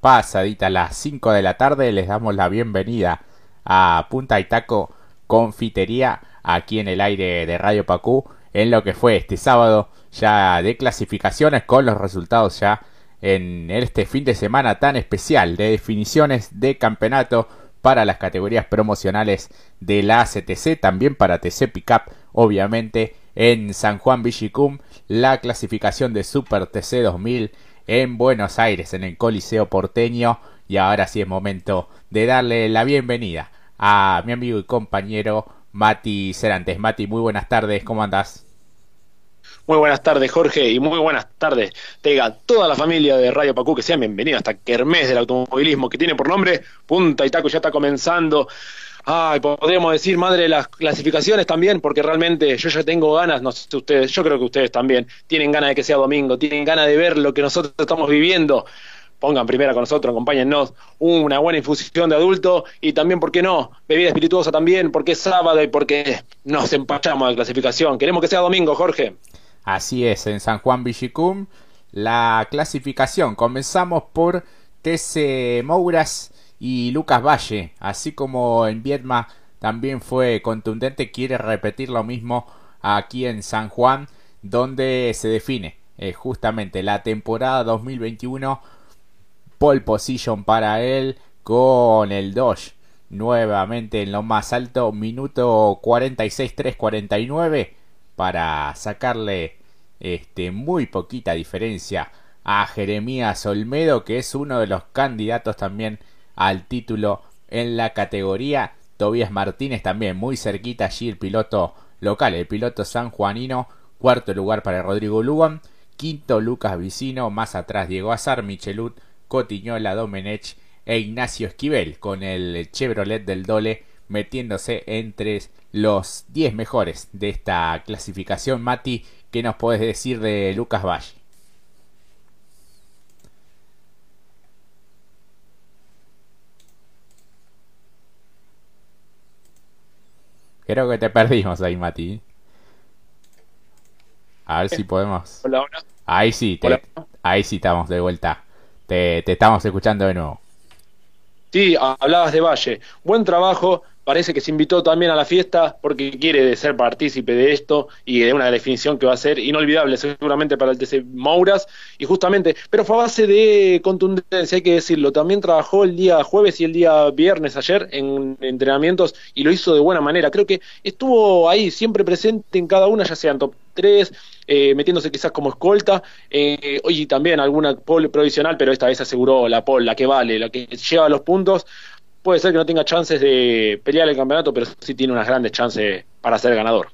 pasadita las 5 de la tarde. Les damos la bienvenida a Punta Itaco Confitería aquí en el aire de Radio Pacú en lo que fue este sábado ya de clasificaciones con los resultados ya en este fin de semana tan especial de definiciones de campeonato para las categorías promocionales de la ACTC, también para TC Pickup, obviamente en San Juan Villicum, la clasificación de Super TC 2000 en Buenos Aires, en el Coliseo porteño, y ahora sí es momento de darle la bienvenida a mi amigo y compañero Mati Cerantes. Mati, muy buenas tardes, ¿cómo andas? Muy buenas tardes, Jorge, y muy buenas tardes, Tega, toda la familia de Radio Pacú, que sean bienvenidos hasta Kermés del automovilismo, que tiene por nombre Punta y Taco, ya está comenzando. Ay, podríamos decir madre las clasificaciones también, porque realmente yo ya tengo ganas, no sé ustedes, yo creo que ustedes también tienen ganas de que sea domingo, tienen ganas de ver lo que nosotros estamos viviendo. Pongan primera con nosotros, acompáñennos, una buena infusión de adulto y también, ¿por qué no? Bebida espirituosa también, porque es sábado y porque nos empachamos de clasificación. Queremos que sea domingo, Jorge. Así es, en San Juan Villicum, la clasificación. Comenzamos por TC Mouras y Lucas Valle, así como en Vietma también fue contundente, quiere repetir lo mismo aquí en San Juan, donde se define eh, justamente la temporada 2021, pole position para él con el Dodge nuevamente en lo más alto, minuto 46-3-49 para sacarle este, muy poquita diferencia a Jeremías Olmedo, que es uno de los candidatos también al título en la categoría. Tobías Martínez también muy cerquita allí el piloto local, el piloto sanjuanino. Cuarto lugar para Rodrigo Lugan. Quinto Lucas Vicino. Más atrás Diego Azar, Michelut, Cotiñola, Domenech e Ignacio Esquivel con el Chevrolet del Dole metiéndose entre los 10 mejores de esta clasificación. Mati, ¿qué nos puedes decir de Lucas Valle? Creo que te perdimos ahí, Mati. A ver si podemos. Hola, hola. Ahí sí, ahí sí estamos de vuelta. Te, te estamos escuchando de nuevo. Sí, hablabas de Valle. Buen trabajo, parece que se invitó también a la fiesta porque quiere ser partícipe de esto y de una definición que va a ser inolvidable seguramente para el TC Mouras. Y justamente, pero fue a base de contundencia, hay que decirlo, también trabajó el día jueves y el día viernes ayer en entrenamientos y lo hizo de buena manera, creo que estuvo ahí siempre presente en cada una, ya sean top 3, eh, metiéndose quizás como escolta, eh, y también alguna pole provisional, pero esta vez aseguró la pole, la que vale, la que lleva los puntos, puede ser que no tenga chances de pelear el campeonato, pero sí tiene unas grandes chances para ser ganador.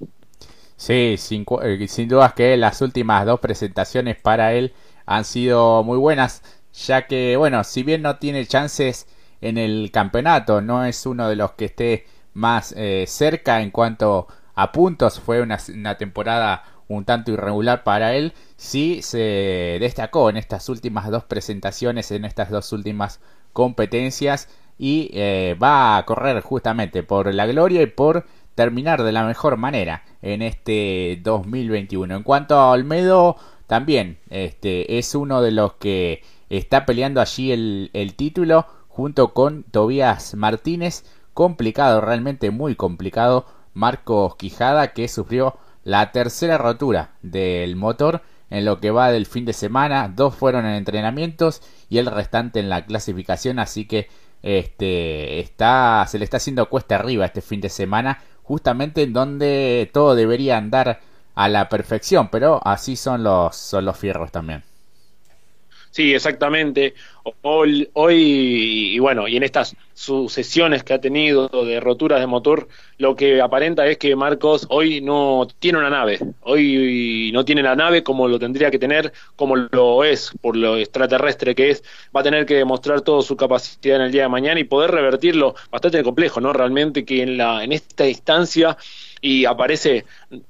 Sí, sin, eh, sin dudas que las últimas dos presentaciones para él han sido muy buenas, ya que, bueno, si bien no tiene chances en el campeonato, no es uno de los que esté más eh, cerca en cuanto a puntos, fue una, una temporada un tanto irregular para él, sí se destacó en estas últimas dos presentaciones, en estas dos últimas competencias y eh, va a correr justamente por la gloria y por terminar de la mejor manera en este 2021. En cuanto a Olmedo, también este, es uno de los que está peleando allí el, el título junto con Tobías Martínez. Complicado, realmente muy complicado. Marcos Quijada que sufrió la tercera rotura del motor en lo que va del fin de semana. Dos fueron en entrenamientos y el restante en la clasificación. Así que este, está, se le está haciendo cuesta arriba este fin de semana, justamente en donde todo debería andar a la perfección, pero así son los, son los fierros también. Sí, exactamente. Hoy, y bueno, y en estas sucesiones que ha tenido de roturas de motor, lo que aparenta es que Marcos hoy no tiene una nave. Hoy no tiene la nave como lo tendría que tener, como lo es, por lo extraterrestre que es. Va a tener que demostrar toda su capacidad en el día de mañana y poder revertirlo. Bastante complejo, ¿no? Realmente que en, la, en esta instancia y aparece,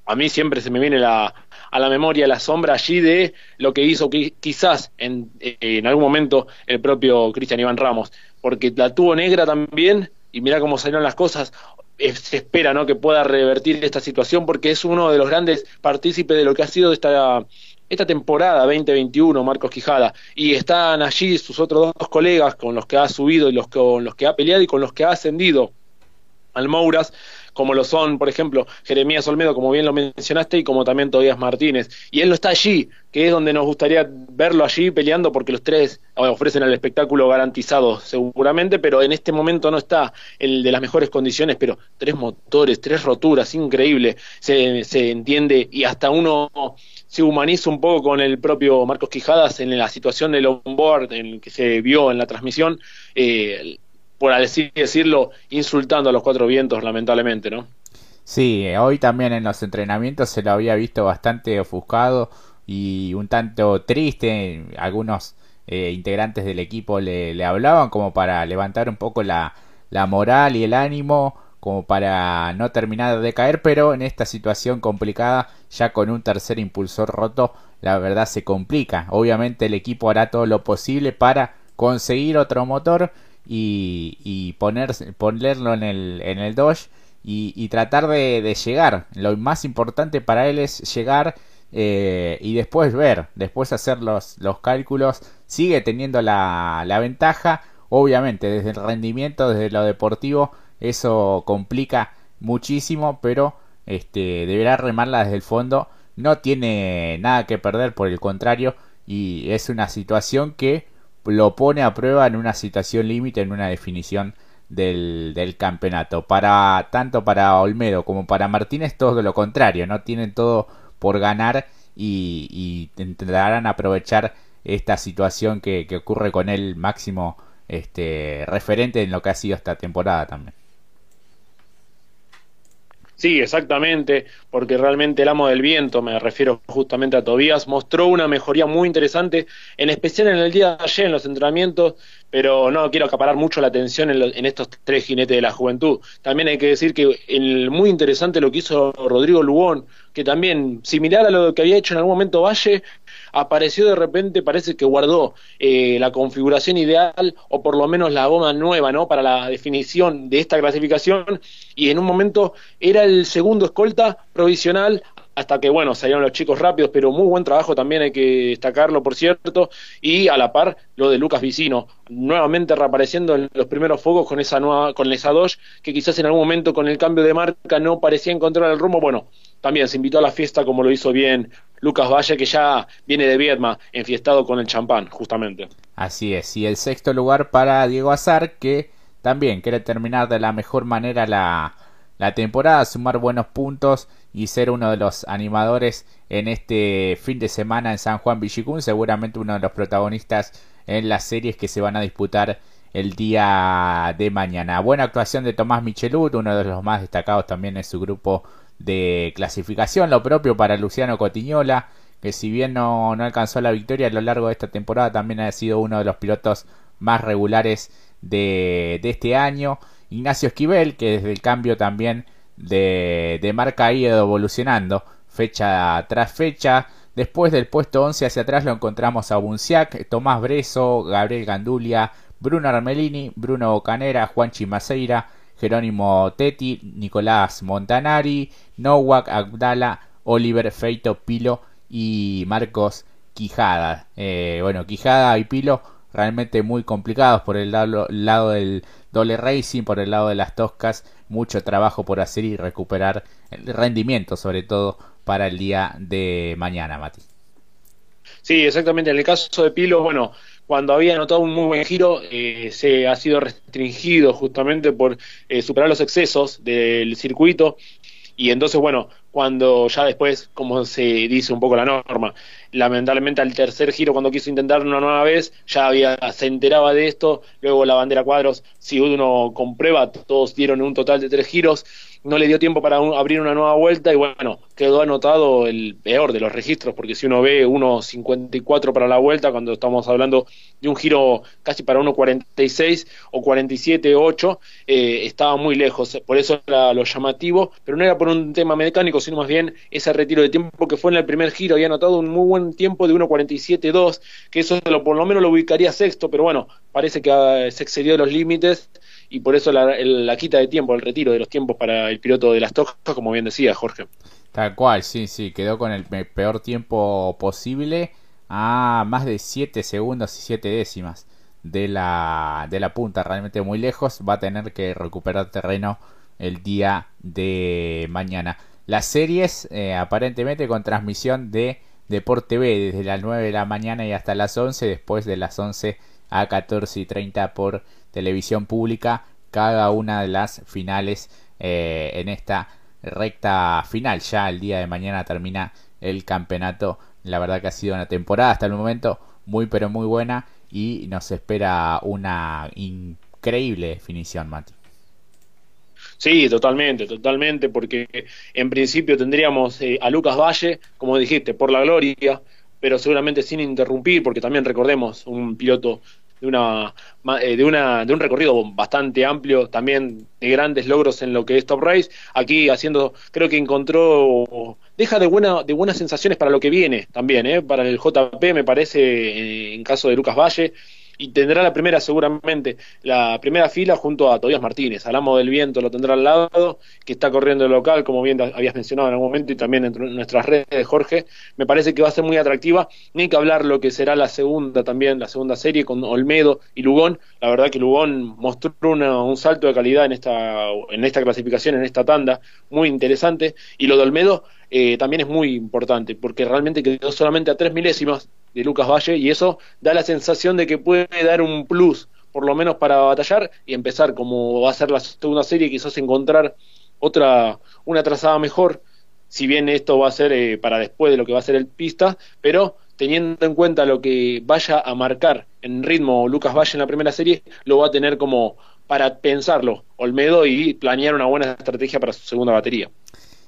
a mí siempre se me viene la, a la memoria la sombra allí de lo que hizo quizás en, en algún momento el propio Cristian Iván Ramos, porque la tuvo negra también y mira cómo salieron las cosas. Se espera ¿no? que pueda revertir esta situación porque es uno de los grandes partícipes de lo que ha sido esta esta temporada 2021, Marcos Quijada, y están allí sus otros dos colegas con los que ha subido y los con los que ha peleado y con los que ha ascendido al Mouras, como lo son, por ejemplo, Jeremías Olmedo, como bien lo mencionaste, y como también Tobías Martínez. Y él no está allí, que es donde nos gustaría verlo allí peleando, porque los tres ofrecen el espectáculo garantizado seguramente, pero en este momento no está el de las mejores condiciones, pero tres motores, tres roturas, increíble, se, se entiende, y hasta uno se humaniza un poco con el propio Marcos Quijadas en la situación del onboard en que se vio en la transmisión, eh, por así decirlo, insultando a los cuatro vientos, lamentablemente, ¿no? Sí, hoy también en los entrenamientos se lo había visto bastante ofuscado y un tanto triste. Algunos eh, integrantes del equipo le, hablaban como para levantar un poco la moral y el ánimo como para no terminar de caer, pero en esta situación complicada, ya con un tercer impulsor roto, la verdad se complica. Obviamente el equipo hará todo lo posible para conseguir otro motor y, ponerlo en el, en el Dodge y, tratar de, llegar. Lo más importante para él es llegar eh, y después ver, después hacer los, los cálculos. Sigue teniendo la, la ventaja, obviamente desde el rendimiento, desde lo deportivo eso complica muchísimo, pero este, deberá remarla desde el fondo. No tiene nada que perder, por el contrario, y es una situación que lo pone a prueba en una situación límite, en una definición del, del, campeonato. Para tanto para Olmedo como para Martínez, todo lo contrario, no tienen todo por ganar y, y intentarán aprovechar esta situación que, que ocurre con el máximo este, referente en lo que ha sido esta temporada también. Sí, exactamente, porque realmente el amo del viento, me refiero justamente a Tobías, mostró una mejoría muy interesante, en especial en el día de ayer en los entrenamientos, pero no quiero acaparar mucho la atención en, estos tres jinetes de la juventud. También hay que decir que el, muy interesante lo que hizo Rodrigo Lugón, que también, similar a lo que había hecho en algún momento Valle, apareció de repente, parece que guardó eh, la configuración ideal o por lo menos la goma nueva, ¿no? Para la definición de esta clasificación. Y en un momento era el segundo escolta provisional hasta que, bueno, salieron los chicos rápidos, pero muy buen trabajo también hay que destacarlo, por cierto, y a la par lo de Lucas Vicino, nuevamente reapareciendo en los primeros focos con esa nueva, con esa Dodge, que quizás en algún momento con el cambio de marca no parecía encontrar el rumbo, bueno, también se invitó a la fiesta como lo hizo bien Lucas Valle, que ya viene de Vietma, enfiestado con el champán, justamente. Así es, y el sexto lugar para Diego Azar, que también quiere terminar de la mejor manera la, la temporada, sumar buenos puntos y ser uno de los animadores en este fin de semana en San Juan Villicún, seguramente uno de los protagonistas en las series que se van a disputar el día de mañana. Buena actuación de Tomás Michelut, uno de los más destacados también en su grupo de clasificación, lo propio para Luciano Cotiñola, que si bien no, no alcanzó la victoria a lo largo de esta temporada, también ha sido uno de los pilotos más regulares de, de este año. Ignacio Esquivel, que desde el cambio también de, de marca ha ido evolucionando fecha tras fecha. Después del puesto 11 hacia atrás lo encontramos a Bunciac, Tomás Breso, Gabriel Gandulia, Bruno Armelini, Bruno Bocanera, Juan Chimaseira, Jerónimo Tetti, Nicolás Montanari, Nowak Abdala, Oliver Feito Pilo y Marcos Quijada. Eh, bueno, Quijada y Pilo realmente muy complicados por el lado, lado del doble racing, por el lado de las toscas, mucho trabajo por hacer y recuperar el rendimiento, sobre todo para el día de mañana, Mati. Sí, exactamente. En el caso de Pilo, bueno, cuando había anotado un muy buen giro, eh, se ha sido restringido justamente por eh, superar los excesos del circuito. Y entonces, bueno, cuando ya después, como se dice un poco la norma, lamentablemente al tercer giro, cuando quiso intentar una nueva vez, ya había, se enteraba de esto, luego la bandera cuadros, si uno comprueba, todos dieron un total de tres giros, no le dio tiempo para abrir una nueva vuelta y bueno, quedó anotado el peor de los registros, porque si uno ve 1.54 para la vuelta, cuando estamos hablando de un giro casi para 1.46 o 47.8, eh, estaba muy lejos, por eso era lo llamativo, pero no era por un tema mecánico, sino más bien ese retiro de tiempo que fue en el primer giro, había anotado un muy buen tiempo de 1.47.2, que eso lo, por lo menos lo ubicaría sexto, pero bueno, parece que ah, se excedió de los límites y por eso la, quita de tiempo, el retiro de los tiempos para el piloto de las tojas, como bien decía Jorge. Tal cual, sí, sí, quedó con el peor tiempo posible a más de 7 segundos y 7 décimas de la, de la punta, realmente muy lejos, va a tener que recuperar terreno el día de mañana. Las series eh, aparentemente con transmisión de Deporte TV desde las 9 de la mañana y hasta las 11, después de las 11 a 14 y 30 por televisión pública, cada una de las finales eh, en esta recta final. Ya el día de mañana termina el campeonato. La verdad que ha sido una temporada hasta el momento muy pero muy buena y nos espera una increíble definición, Mati. Sí, totalmente, totalmente, porque en principio tendríamos eh, a Lucas Valle, como dijiste, por la gloria, pero seguramente sin interrumpir, porque también recordemos un piloto de una, eh, de una de un recorrido bastante amplio, también de grandes logros en lo que es Top Race, aquí haciendo, creo que encontró, deja de buena, de buenas sensaciones para lo que viene también, ¿eh? para el JP me parece, eh, en caso de Lucas Valle, y tendrá la primera seguramente, la primera fila junto a Tobías Martínez. Alamo del Viento lo tendrá al lado, que está corriendo el local, como bien habías mencionado en algún momento, y también en nuestras redes, Jorge. Me parece que va a ser muy atractiva. Ni que hablar lo que será la segunda también, la segunda serie con Olmedo y Lugón. La verdad que Lugón mostró un salto de calidad en esta, en esta clasificación, en esta tanda, muy interesante. Y lo de Olmedo eh, también es muy importante, porque realmente quedó solamente a tres milésimas de Lucas Valle y eso da la sensación de que puede dar un plus, por lo menos para batallar y empezar como va a ser la segunda serie, quizás encontrar otra, una trazada mejor, si bien esto va a ser eh, para después de lo que va a ser el pista, pero teniendo en cuenta lo que vaya a marcar en ritmo Lucas Valle en la primera serie, lo va a tener como para pensarlo Olmedo y planear una buena estrategia para su segunda batería.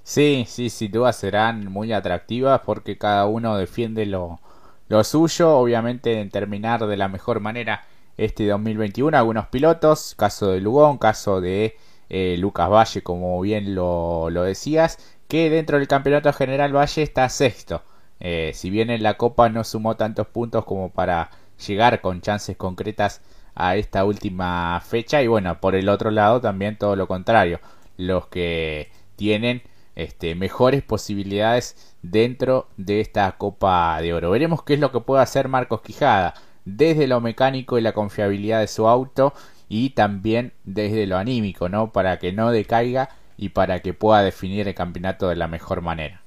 Sí, sí, sin duda serán muy atractivas porque cada uno defiende lo, lo suyo, obviamente en terminar de la mejor manera este 2021. Algunos pilotos, caso de Lugón, caso de eh, Lucas Valle, como bien lo, lo, decías, que dentro del campeonato general Valle está sexto. Eh, si bien en la Copa no sumó tantos puntos como para llegar con chances concretas a esta última fecha. Y bueno, por el otro lado también todo lo contrario. Los que tienen este, mejores posibilidades dentro de esta Copa de Oro. Veremos qué es lo que puede hacer Marcos Quijada desde lo mecánico y la confiabilidad de su auto y también desde lo anímico, ¿no? Para que no decaiga y para que pueda definir el campeonato de la mejor manera.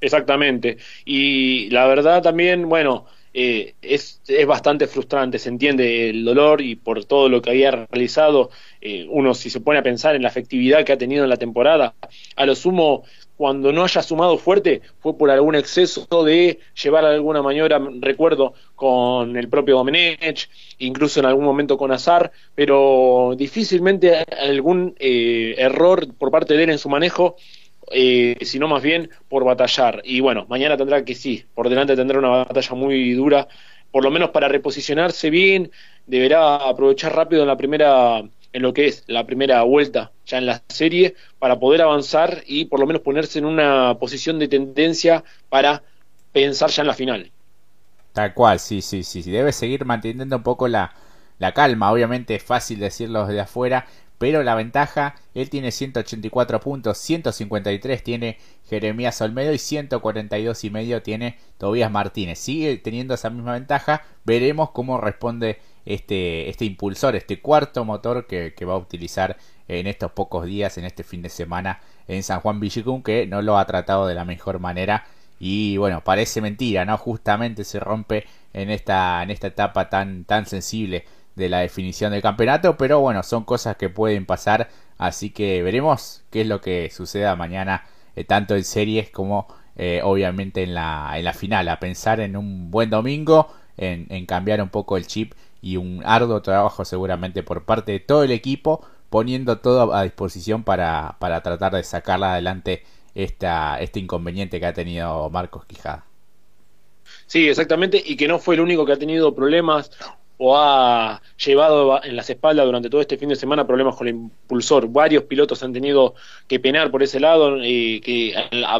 Exactamente. Y la verdad también, bueno, eh, es, es, bastante frustrante, se entiende el dolor y por todo lo que había realizado, eh, uno si se pone a pensar en la efectividad que ha tenido en la temporada, a lo sumo cuando no haya sumado fuerte fue por algún exceso de llevar alguna maniobra, recuerdo, con el propio Domenech, incluso en algún momento con Azar, pero difícilmente algún eh, error por parte de él en su manejo, eh, sino más bien por batallar. Y bueno, mañana tendrá que sí, por delante tendrá una batalla muy dura, por lo menos para reposicionarse bien, deberá aprovechar rápido en la primera en lo que es la primera vuelta ya en la serie para poder avanzar y por lo menos ponerse en una posición de tendencia para pensar ya en la final. Tal cual, sí, sí, sí, debe seguir manteniendo un poco la, la calma, obviamente es fácil decirlo desde afuera, pero la ventaja, él tiene 184 puntos, 153 tiene Jeremías Olmedo y 142 y medio tiene Tobías Martínez. Sigue teniendo esa misma ventaja, veremos cómo responde este, este impulsor, este cuarto motor que, va a utilizar en estos pocos días, en este fin de semana en San Juan Villicum, que no lo ha tratado de la mejor manera. Y bueno, parece mentira, ¿no? Justamente se rompe en esta, en esta etapa tan, tan sensible de la definición del campeonato, pero bueno, son cosas que pueden pasar, así que veremos qué es lo que suceda mañana, eh, tanto en series como eh, obviamente en la, en la final, a pensar en un buen domingo, en, cambiar un poco el chip y un arduo trabajo seguramente por parte de todo el equipo, poniendo todo a disposición para, para tratar de sacarla adelante esta, este inconveniente que ha tenido Marcos Quijada. Sí, exactamente, y que no fue el único que ha tenido problemas o ha llevado en las espaldas durante todo este fin de semana problemas con el impulsor. Varios pilotos han tenido que penar por ese lado, y que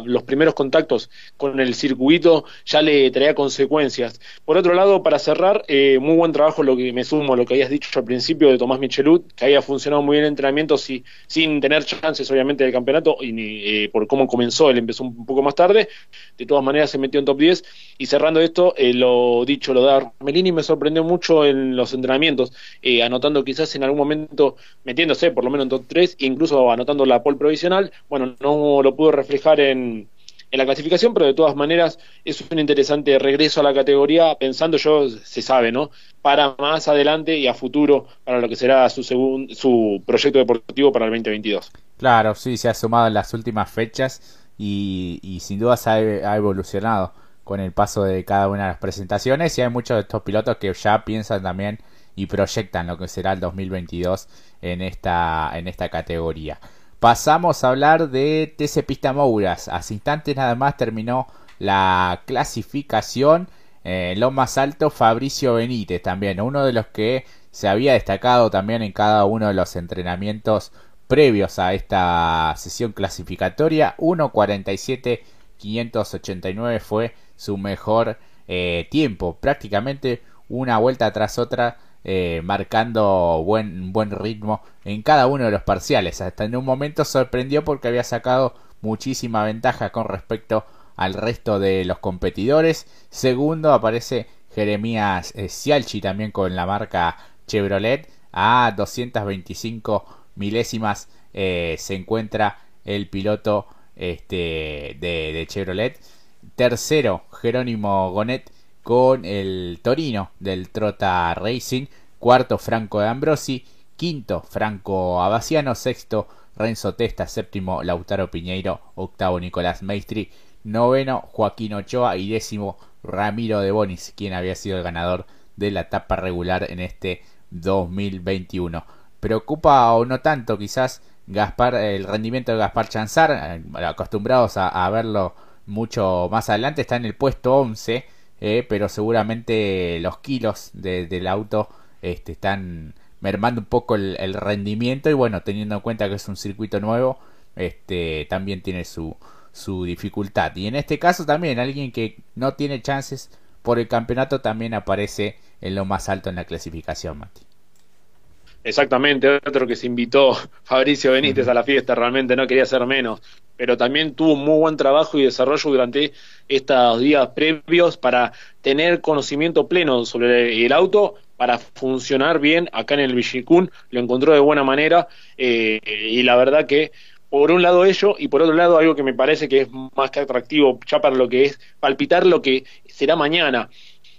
los primeros contactos con el circuito ya le traía consecuencias. Por otro lado, para cerrar, eh, muy buen trabajo lo que me sumo a lo que habías dicho al principio de Tomás Michelut, que había funcionado muy bien el entrenamiento y, sin tener chances obviamente del campeonato y eh, por cómo comenzó, él empezó un poco más tarde, de todas maneras se metió en top 10 y cerrando esto, eh, lo dicho, lo de Armelini me sorprendió mucho en los entrenamientos, eh, anotando quizás en algún momento, metiéndose por lo menos en top 3, e incluso anotando la pole provisional. Bueno, no lo pudo reflejar en, en la clasificación, pero de todas maneras es un interesante regreso a la categoría, pensando yo, se sabe, ¿no? Para más adelante y a futuro, para lo que será su, su proyecto deportivo para el 2022. Claro, sí, se ha sumado en las últimas fechas y sin duda se ha evolucionado con el paso de cada una de las presentaciones y hay muchos de estos pilotos que ya piensan también y proyectan lo que será el 2022 en esta, en esta categoría. Pasamos a hablar de TC Pista Mouras. Hace instantes nada más terminó la clasificación. eh, lo más alto, Fabricio Benítez también, uno de los que se había destacado también en cada uno de los entrenamientos previos a esta sesión clasificatoria. 1.47 589 fue su mejor eh, tiempo, prácticamente una vuelta tras otra, eh, marcando buen, buen ritmo en cada uno de los parciales. Hasta en un momento sorprendió porque había sacado muchísima ventaja con respecto al resto de los competidores. Segundo aparece Jeremías eh, Cialchi también con la marca Chevrolet a 225 milésimas se encuentra el piloto este, de Chevrolet Tercero, Jerónimo Gonet con el Torino del Trota Racing. Cuarto, Franco de Ambrosi. Quinto, Franco Abasiano. Sexto, Renzo Testa. Séptimo, Lautaro Piñeiro. Octavo, Nicolás Maestri. Noveno, Joaquín Ochoa. Y décimo, Ramiro de Bonis, quien había sido el ganador de la etapa regular en este 2021. Preocupa o no tanto quizás Gaspar, el rendimiento de Gaspar Chanzar, eh, acostumbrados a verlo mucho más adelante, está en el puesto 11, eh, pero seguramente los kilos del auto este, están mermando un poco el, rendimiento y bueno, teniendo en cuenta que es un circuito nuevo, este, también tiene su, su dificultad. Y en este caso también alguien que no tiene chances por el campeonato también aparece en lo más alto en la clasificación, Mati. Exactamente, otro que se invitó, Fabricio Benítez, a la fiesta, realmente no quería ser menos, pero también tuvo un muy buen trabajo y desarrollo durante estos días previos para tener conocimiento pleno sobre el auto, para funcionar bien acá en el Villicún, lo encontró de buena manera eh, y la verdad que por un lado ello y por otro lado algo que me parece que es más que atractivo ya para lo que es palpitar lo que será mañana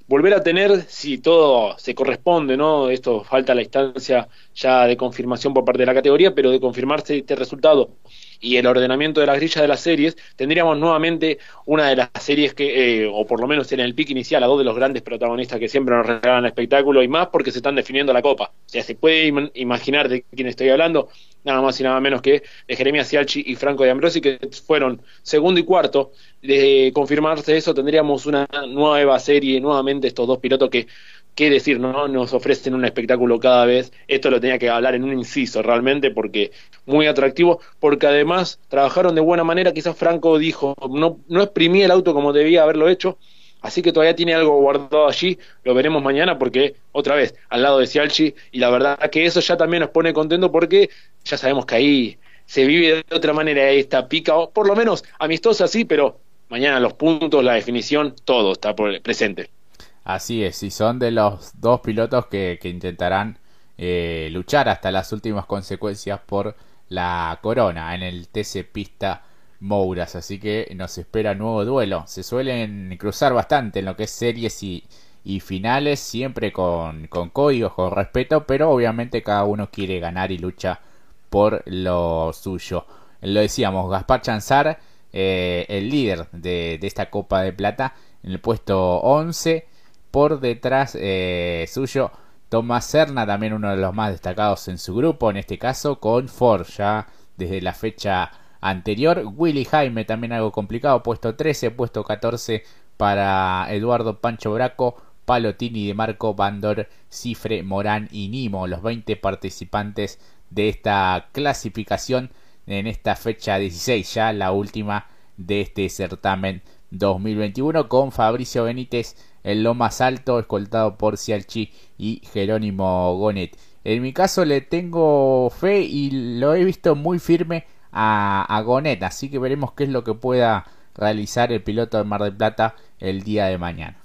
volver a tener, si todo se corresponde, ¿no? Esto falta la instancia ya de confirmación por parte de la categoría, pero de confirmarse este resultado y el ordenamiento de las grillas de las series, tendríamos nuevamente una de las series que, eh, o por lo menos en el pick inicial, a dos de los grandes protagonistas que siempre nos regalan el espectáculo y más porque se están definiendo la copa. O sea, se puede imaginar de quién estoy hablando, nada más y nada menos que de Jeremia Cialchi y Franco de Ambrosi, que fueron segundo y cuarto. De confirmarse eso, tendríamos una nueva serie, nuevamente estos dos pilotos que qué decir, ¿no? Nos ofrecen un espectáculo cada vez. Esto lo tenía que hablar en un inciso realmente porque muy atractivo, porque además trabajaron de buena manera. Quizás Franco dijo, no, no exprimí el auto como debía haberlo hecho, así que todavía tiene algo guardado allí. Lo veremos mañana porque, otra vez, al lado de Cialchi, y la verdad que eso ya también nos pone contento porque ya sabemos que ahí se vive de otra manera esta pica, o por lo menos amistosa sí, pero mañana los puntos, la definición, todo está presente. Así es, y son de los dos pilotos que, intentarán eh, luchar hasta las últimas consecuencias por la corona en el TC Pista Mouras. Así que nos espera nuevo duelo. Se suelen cruzar bastante en lo que es series y, finales, siempre con, con códigos, con respeto, pero obviamente cada uno quiere ganar y lucha por lo suyo. Lo decíamos, Gaspar Chanzar, eh, el líder de, de esta Copa de Plata, en el puesto 11 por detrás eh, suyo, Tomás Serna, también uno de los más destacados en su grupo, en este caso con Ford, ya desde la fecha anterior. Willy Jaime, también algo complicado, puesto 13, puesto 14 para Eduardo Pancho Braco, Palotini, De Marco, Bandor, Cifre, Morán y Nimo, los 20 participantes de esta clasificación en esta fecha 16, ya la última de este certamen 2021, con Fabricio Benítez en lo más alto, escoltado por Cialchi y Jerónimo Gonet. En mi caso le tengo fe y lo he visto muy firme a, a Gonet, así que veremos qué es lo que pueda realizar el piloto de Mar del Plata el día de mañana.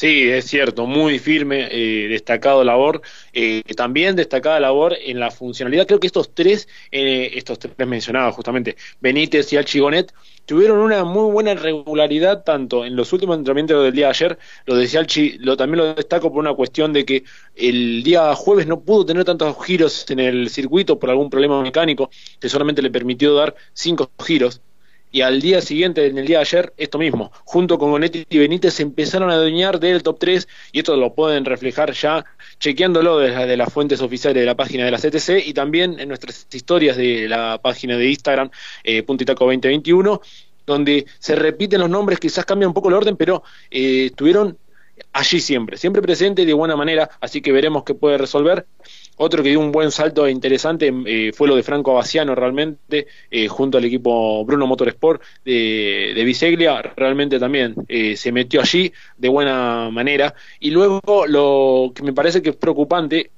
Sí, es cierto, muy firme, eh, destacado labor, eh, también destacada labor en la funcionalidad. Creo que estos tres, eh, estos tres mencionados justamente, Benítez y Alchigonet, tuvieron una muy buena regularidad tanto en los últimos entrenamientos del día de ayer, lo decía Alchi, lo, también lo destaco por una cuestión de que el día jueves no pudo tener tantos giros en el circuito por algún problema mecánico que solamente le permitió dar cinco giros y al día siguiente, en el día de ayer, esto mismo, junto con Bonetti y Benítez, se empezaron a adueñar del top 3 y esto lo pueden reflejar ya chequeándolo desde las fuentes oficiales de la página de la CTC y también en nuestras historias de la página de Instagram, eh, Puntitaco 2021, donde se repiten los nombres, quizás cambia un poco el orden, pero eh, estuvieron allí siempre, siempre presente de buena manera, así que veremos qué puede resolver. Otro que dio un buen salto interesante eh, fue lo de Franco Abaciano realmente, eh, junto al equipo Bruno Motorsport de, de Biseglia, realmente también eh, se metió allí de buena manera. Y luego lo que me parece que es preocupante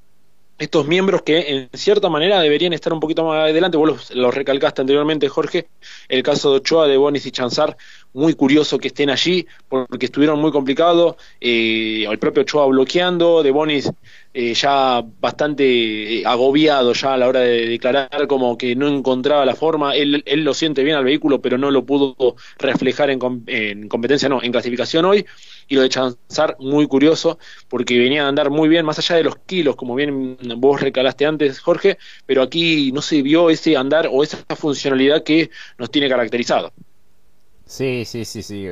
estos miembros que en cierta manera deberían estar un poquito más adelante, vos los, recalcaste anteriormente, Jorge, el caso de Ochoa, de Bonis y Chanzar, muy curioso que estén allí, porque estuvieron muy complicados, eh, el propio Ochoa bloqueando, de Bonis eh, ya bastante eh, agobiado ya a la hora de declarar, como que no encontraba la forma, él, él lo siente bien al vehículo, pero no lo pudo reflejar en, en competencia, no, en clasificación hoy, lo de Chanzar muy curioso porque venía a andar muy bien más allá de los kilos como bien vos recalaste antes Jorge pero aquí no se vio ese andar o esa funcionalidad que nos tiene caracterizado. Sí sí sí sí.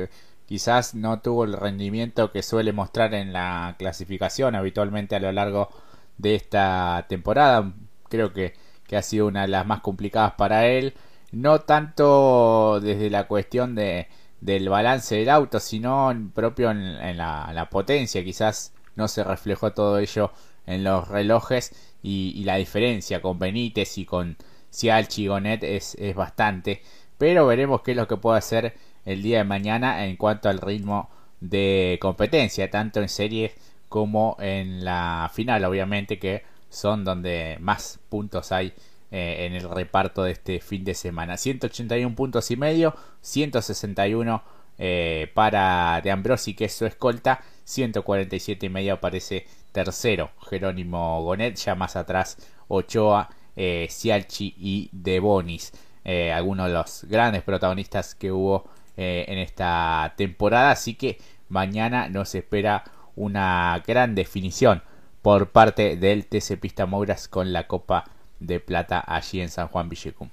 Quizás no tuvo el rendimiento que suele mostrar en la clasificación habitualmente a lo largo de esta temporada. Creo que, que ha sido una de las más complicadas para él. No tanto desde la cuestión de del balance del auto, sino propio en, la, potencia. Quizás no se reflejó todo ello en los relojes y, la diferencia con Benítez y con Cialchi y Gonet es, es bastante. Pero veremos qué es lo que puede hacer el día de mañana en cuanto al ritmo de competencia, tanto en series como en la final, obviamente que son donde más puntos hay eh, en el reparto de este fin de semana. 181 puntos y medio, 161 eh, para De Ambrosi, que es su escolta, 147 y medio aparece tercero Jerónimo Gonet, ya más atrás Ochoa, eh, Cialchi y De Bonis, eh, algunos de los grandes protagonistas que hubo en esta temporada, así que mañana nos espera una gran definición por parte del TC Pista Mouras con la Copa de plata allí en San Juan Villecum.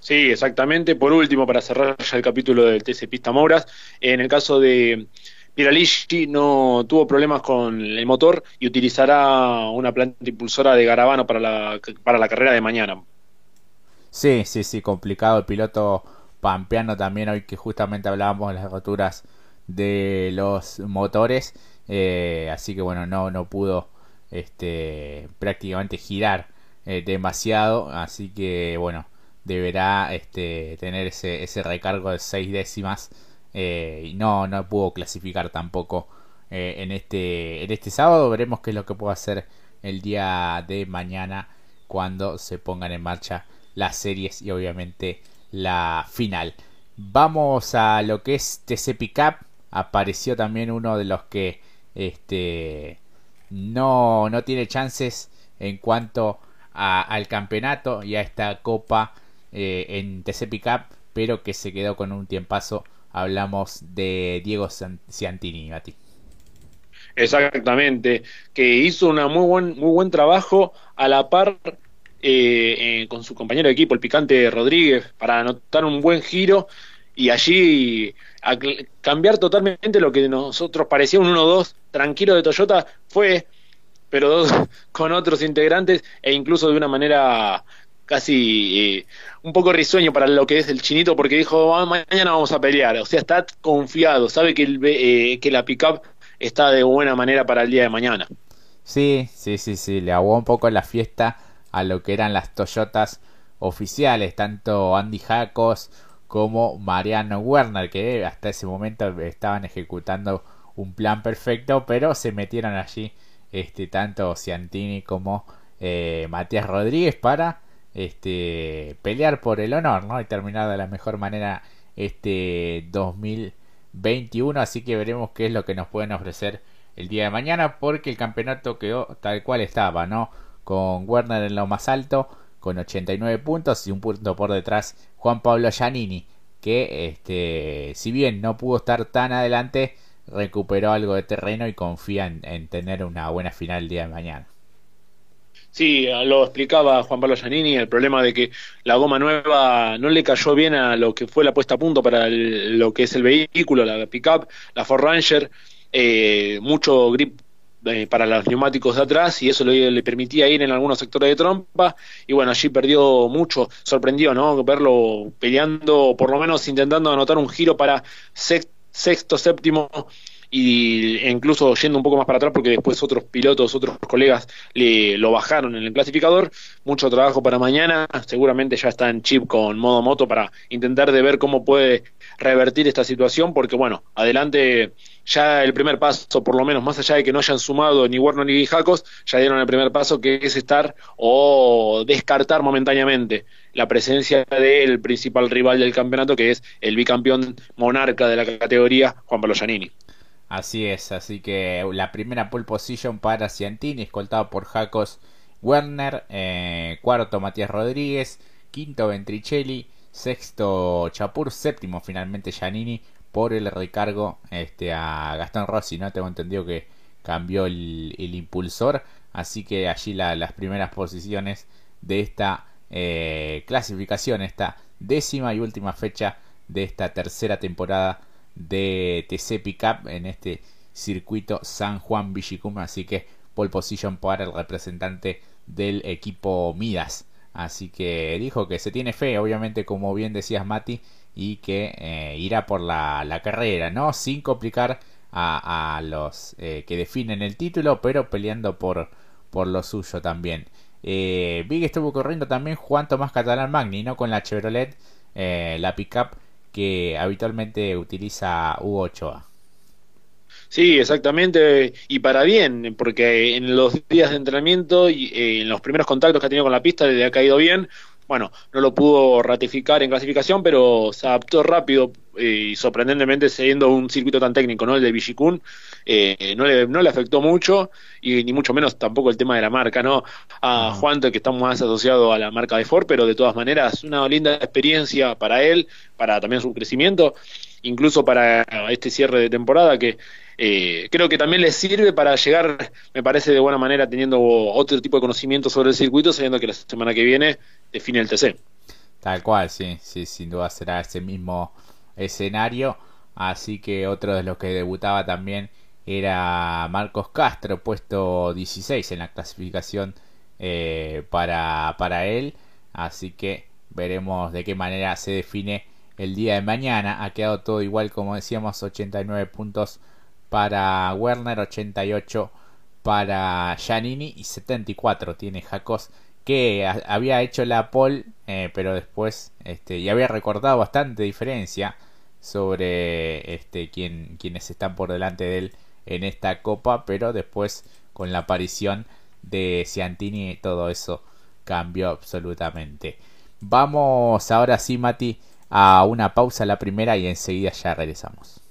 Sí, exactamente. Por último, para cerrar ya el capítulo del TC Pista Moras, en el caso de Piralici no tuvo problemas con el motor y utilizará una planta impulsora de Garabano para la, para la carrera de mañana. Sí, sí, sí, complicado el piloto pampeano también hoy que justamente hablábamos de las roturas de los motores, eh, así que bueno, no, no pudo este, prácticamente girar eh, demasiado, así que bueno, deberá este, tener ese, ese recargo de seis décimas eh, y no, no pudo clasificar tampoco eh, en, este, en este sábado. Veremos qué es lo que puede hacer el día de mañana cuando se pongan en marcha las series y obviamente la final. Vamos a lo que es TC Pickup. Apareció también uno de los que este, no, no tiene chances en cuanto al campeonato y a esta copa eh, en TC pero que se quedó con un tiempazo. Hablamos de Diego Ciantini. Exactamente, que hizo un muy buen, muy buen trabajo a la par eh, con su compañero de equipo, el picante Rodríguez, para anotar un buen giro y allí cambiar totalmente lo que nosotros parecía un 1-2 tranquilo de Toyota fue pero con otros integrantes e incluso de una manera casi eh, un poco risueño para lo que es el chinito porque dijo ah, mañana vamos a pelear, o sea está confiado, sabe que, el, eh, que la pickup está de buena manera para el día de mañana. Sí, sí, sí, sí, le aguó un poco la fiesta a lo que eran las Toyotas oficiales, tanto Andy Jacos como Mariano Werner, que hasta ese momento estaban ejecutando un plan perfecto, pero se metieron allí este, tanto Ciantini como eh, Matías Rodríguez para este, pelear por el honor ¿no? y terminar de la mejor manera este 2021. Así que veremos qué es lo que nos pueden ofrecer el día de mañana, porque el campeonato quedó tal cual estaba, ¿no? Con Werner en lo más alto, con 89 puntos y un punto por detrás Juan Pablo Giannini, que este, si bien no pudo estar tan adelante, recuperó algo de terreno y confía en, tener una buena final el día de mañana. Sí, lo explicaba Juan Pablo Giannini, el problema de que la goma nueva no le cayó bien a lo que fue la puesta a punto para lo que es el vehículo, la pickup, la Ford Ranger, eh, mucho grip eh, para los neumáticos de atrás y eso le, permitía ir en algunos sectores de trompa y bueno, allí perdió mucho, sorprendió, ¿no? Verlo peleando, por lo menos intentando anotar un giro para sexto, séptimo y incluso yendo un poco más para atrás porque después otros pilotos, otros colegas le lo bajaron en el clasificador. Mucho trabajo para mañana, seguramente ya está en chip con modo moto para intentar de ver cómo puede revertir esta situación porque bueno, adelante ya el primer paso, por lo menos más allá de que no hayan sumado ni Warner ni Jacos, ya dieron el primer paso que es estar o descartar momentáneamente la presencia del principal rival del campeonato que es el bicampeón monarca de la categoría, Juan Pablo Giannini. Así es, así que la primera pole position para Ciantini, escoltado por Jacos Werner, eh, cuarto Matías Rodríguez, quinto Ventricelli, sexto Chapur, séptimo finalmente Giannini por el recargo este, a Gastón Rossi, ¿no? Tengo entendido que cambió el, impulsor, así que allí las primeras posiciones de esta eh, clasificación, esta décima y última fecha de esta tercera temporada de TC Pickup en este circuito San Juan Villicum, así que pole position para el representante del equipo Midas. Así que dijo que se tiene fe, obviamente, como bien decías Mati, y que eh, irá por la, carrera, ¿no? Sin complicar a, los eh, que definen el título, pero peleando por, por lo suyo también. Eh, Big estuvo corriendo también Juan Tomás Catalán Magni, ¿no? Con la Chevrolet, eh, la pickup que habitualmente utiliza Hugo Ochoa. Sí, exactamente, y para bien, porque en los días de entrenamiento y en los primeros contactos que ha tenido con la pista le ha caído bien, bueno, no lo pudo ratificar en clasificación, pero se adaptó rápido eh, y sorprendentemente siendo un circuito tan técnico, ¿no? El de Villicún, eh, no, le, no le afectó mucho y ni mucho menos tampoco el tema de la marca, ¿no? A Juan, que está más asociado a la marca de Ford, pero de todas maneras una linda experiencia para él, para también su crecimiento, incluso para este cierre de temporada que eh, creo que también le sirve para llegar, me parece, de buena manera teniendo otro tipo de conocimiento sobre el circuito, sabiendo que la semana que viene define el TC. Tal cual, sí, sí, sin duda será ese mismo escenario. Así que otro de los que debutaba también era Marcos Castro, puesto 16 en la clasificación eh, para, para él. Así que veremos de qué manera se define el día de mañana. Ha quedado todo igual, como decíamos, 89 puntos para Werner, 88 para Giannini y 74 tiene Jacos que había hecho la pole eh, pero después este, y había recordado bastante diferencia sobre este, quien, quienes están por delante de él en esta copa, pero después con la aparición de Ciantini todo eso cambió absolutamente. Vamos ahora sí, Mati, a una pausa la primera y enseguida ya regresamos.